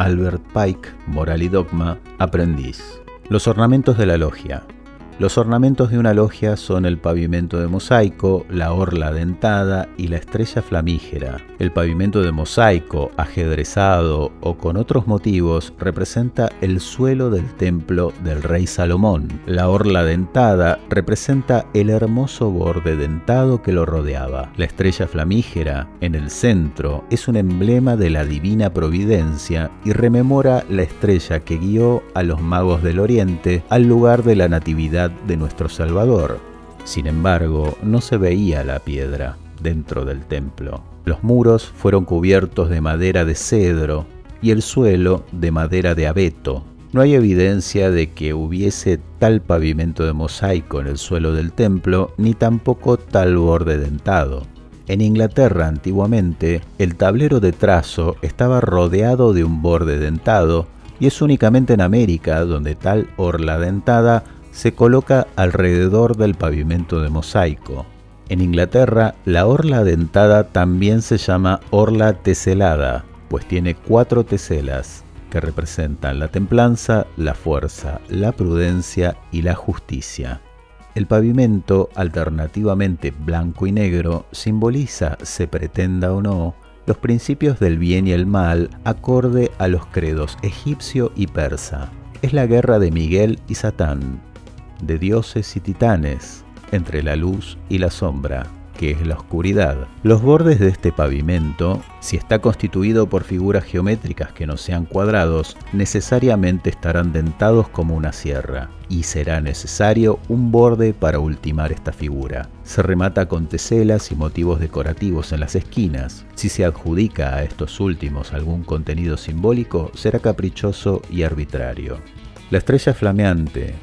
Albert Pike, Moral y Dogma, Aprendiz. Los ornamentos de la logia. Los ornamentos de una logia son el pavimento de mosaico, la orla dentada y la estrella flamígera. El pavimento de mosaico, ajedrezado o con otros motivos, representa el suelo del templo del rey Salomón. La orla dentada representa el hermoso borde dentado que lo rodeaba. La estrella flamígera, en el centro, es un emblema de la divina providencia y rememora la estrella que guió a los magos del oriente al lugar de la natividad de nuestro Salvador. Sin embargo, no se veía la piedra dentro del templo. Los muros fueron cubiertos de madera de cedro y el suelo de madera de abeto. No hay evidencia de que hubiese tal pavimento de mosaico en el suelo del templo, ni tampoco tal borde dentado. En Inglaterra antiguamente, el tablero de trazo estaba rodeado de un borde dentado, y es únicamente en América donde tal orla dentada se coloca alrededor del pavimento de mosaico. En Inglaterra, la orla dentada también se llama orla teselada, pues tiene cuatro teselas que representan la templanza, la fuerza, la prudencia y la justicia. El pavimento, alternativamente blanco y negro, simboliza, se pretenda o no, los principios del bien y el mal acorde a los credos egipcio y persa. Es la guerra de Miguel y Satán, de dioses y titanes, entre la luz y la sombra, que es la oscuridad. Los bordes de este pavimento, si está constituido por figuras geométricas que no sean cuadrados, necesariamente estarán dentados como una sierra, y será necesario un borde para ultimar esta figura. Se remata con teselas y motivos decorativos en las esquinas. Si se adjudica a estos últimos algún contenido simbólico, será caprichoso y arbitrario. La estrella flameante,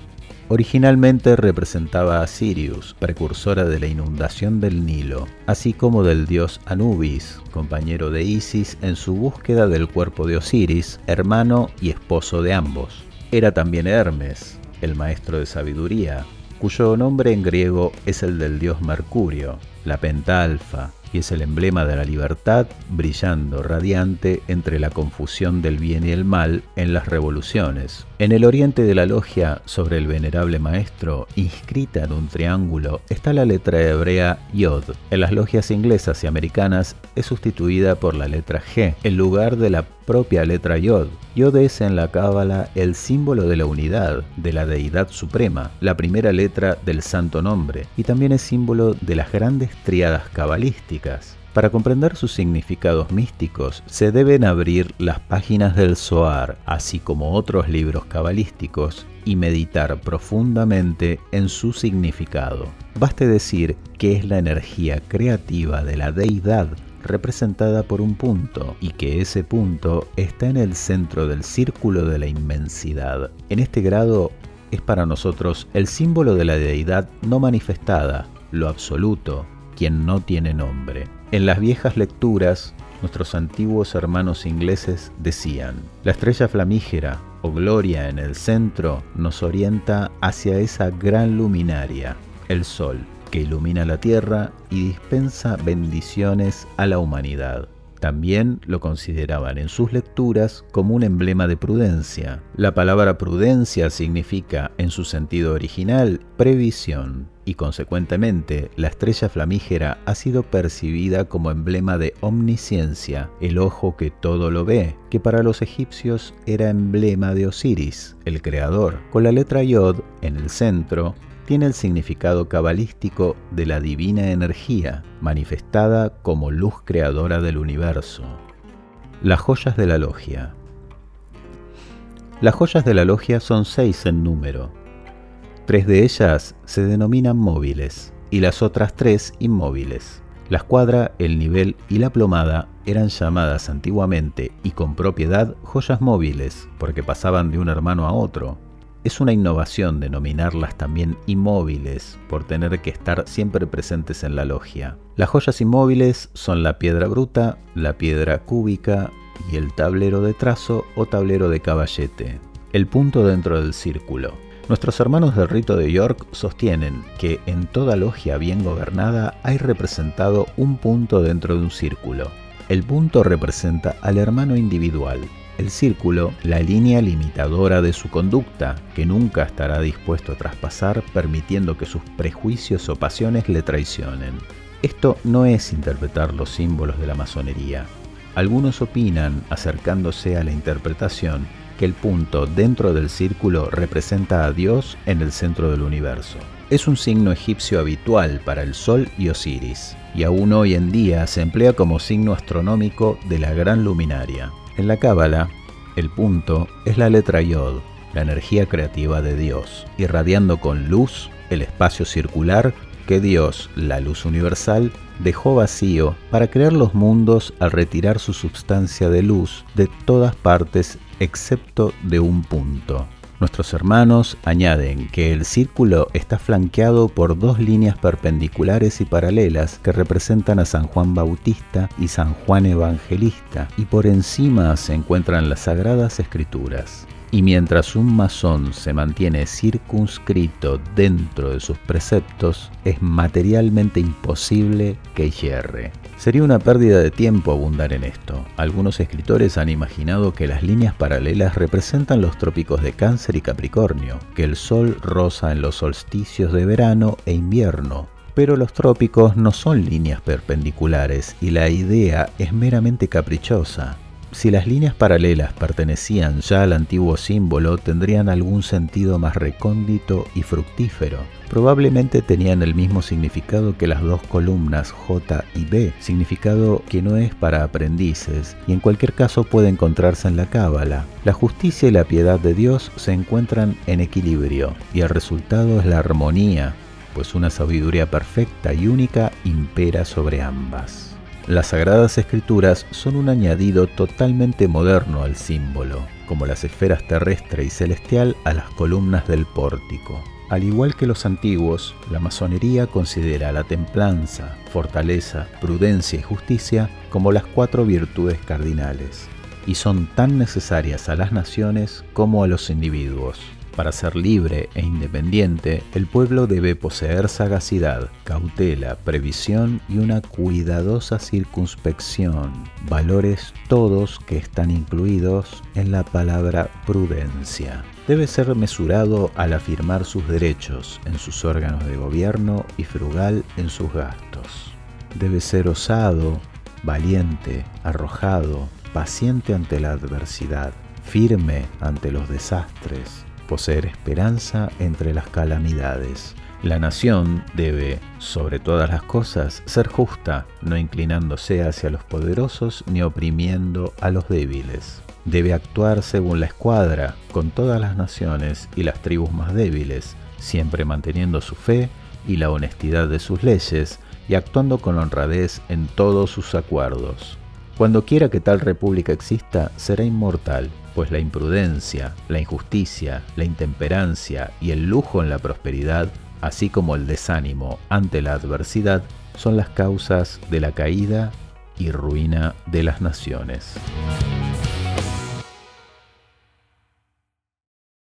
Originalmente representaba a Sirius, precursora de la inundación del Nilo, así como del dios Anubis, compañero de Isis en su búsqueda del cuerpo de Osiris, hermano y esposo de ambos. Era también Hermes, el maestro de sabiduría, cuyo nombre en griego es el del dios Mercurio, la pentalfa, y es el emblema de la libertad brillando radiante entre la confusión del bien y el mal en las revoluciones. En el oriente de la logia, sobre el venerable maestro, inscrita en un triángulo, está la letra hebrea Yod. En las logias inglesas y americanas es sustituida por la letra G, en lugar de la propia letra Yod. Yod es en la Cábala el símbolo de la unidad, de la deidad suprema, la primera letra del santo nombre, y también es símbolo de las grandes triadas cabalísticas. Para comprender sus significados místicos, se deben abrir las páginas del Zohar, así como otros libros cabalísticos, y meditar profundamente en su significado. Baste decir que es la energía creativa de la deidad representada por un punto y que ese punto está en el centro del círculo de la inmensidad. En este grado es para nosotros el símbolo de la deidad no manifestada, lo absoluto, quien no tiene nombre. En las viejas lecturas, nuestros antiguos hermanos ingleses decían, la estrella flamígera o gloria en el centro nos orienta hacia esa gran luminaria, el sol que ilumina la tierra y dispensa bendiciones a la humanidad. También lo consideraban en sus lecturas como un emblema de prudencia. La palabra prudencia significa, en su sentido original, previsión, y consecuentemente la estrella flamígera ha sido percibida como emblema de omnisciencia, el ojo que todo lo ve, que para los egipcios era emblema de Osiris, el creador. Con la letra Yod en el centro, tiene el significado cabalístico de la divina energía, manifestada como luz creadora del universo. Las joyas de la logia. Las joyas de la logia son seis en número. Tres de ellas se denominan móviles y las otras tres inmóviles. La escuadra, el nivel y la plomada eran llamadas antiguamente y con propiedad joyas móviles porque pasaban de un hermano a otro, es una innovación denominarlas también inmóviles por tener que estar siempre presentes en la logia. Las joyas inmóviles son la piedra bruta, la piedra cúbica y el tablero de trazo o tablero de caballete. El punto dentro del círculo. Nuestros hermanos del rito de York sostienen que en toda logia bien gobernada hay representado un punto dentro de un círculo. El punto representa al hermano individual, el círculo, la línea limitadora de su conducta, que nunca estará dispuesto a traspasar permitiendo que sus prejuicios o pasiones le traicionen. Esto no es interpretar los símbolos de la masonería. Algunos opinan, acercándose a la interpretación, que el punto dentro del círculo representa a Dios en el centro del universo. Es un signo egipcio habitual para el Sol y Osiris, y aún hoy en día se emplea como signo astronómico de la gran luminaria. En la Cábala, el punto es la letra Yod, la energía creativa de Dios, irradiando con luz el espacio circular que Dios, la luz universal, dejó vacío para crear los mundos al retirar su sustancia de luz de todas partes excepto de un punto. Nuestros hermanos añaden que el círculo está flanqueado por dos líneas perpendiculares y paralelas que representan a San Juan Bautista y San Juan Evangelista, y por encima se encuentran las sagradas escrituras. Y mientras un masón se mantiene circunscrito dentro de sus preceptos, es materialmente imposible que hierre. Sería una pérdida de tiempo abundar en esto. Algunos escritores han imaginado que las líneas paralelas representan los trópicos de Cáncer y Capricornio, que el Sol roza en los solsticios de verano e invierno, pero los trópicos no son líneas perpendiculares y la idea es meramente caprichosa. Si las líneas paralelas pertenecían ya al antiguo símbolo, tendrían algún sentido más recóndito y fructífero. Probablemente tenían el mismo significado que las dos columnas J y B, significado que no es para aprendices, y en cualquier caso puede encontrarse en la Cábala. La justicia y la piedad de Dios se encuentran en equilibrio, y el resultado es la armonía, pues una sabiduría perfecta y única impera sobre ambas. Las Sagradas Escrituras son un añadido totalmente moderno al símbolo, como las esferas terrestre y celestial a las columnas del pórtico. Al igual que los antiguos, la masonería considera la templanza, fortaleza, prudencia y justicia como las cuatro virtudes cardinales, y son tan necesarias a las naciones como a los individuos. Para ser libre e independiente, el pueblo debe poseer sagacidad, cautela, previsión y una cuidadosa circunspección, valores todos que están incluidos en la palabra prudencia. Debe ser mesurado al afirmar sus derechos en sus órganos de gobierno y frugal en sus gastos. Debe ser osado, valiente, arrojado, paciente ante la adversidad, firme ante los desastres, poseer esperanza entre las calamidades. La nación debe, sobre todas las cosas, ser justa, no inclinándose hacia los poderosos ni oprimiendo a los débiles. Debe actuar según la escuadra, con todas las naciones y las tribus más débiles, siempre manteniendo su fe y la honestidad de sus leyes y actuando con honradez en todos sus acuerdos. Cuando quiera que tal república exista, será inmortal, pues la imprudencia, la injusticia, la intemperancia y el lujo en la prosperidad, así como el desánimo ante la adversidad, son las causas de la caída y ruina de las naciones.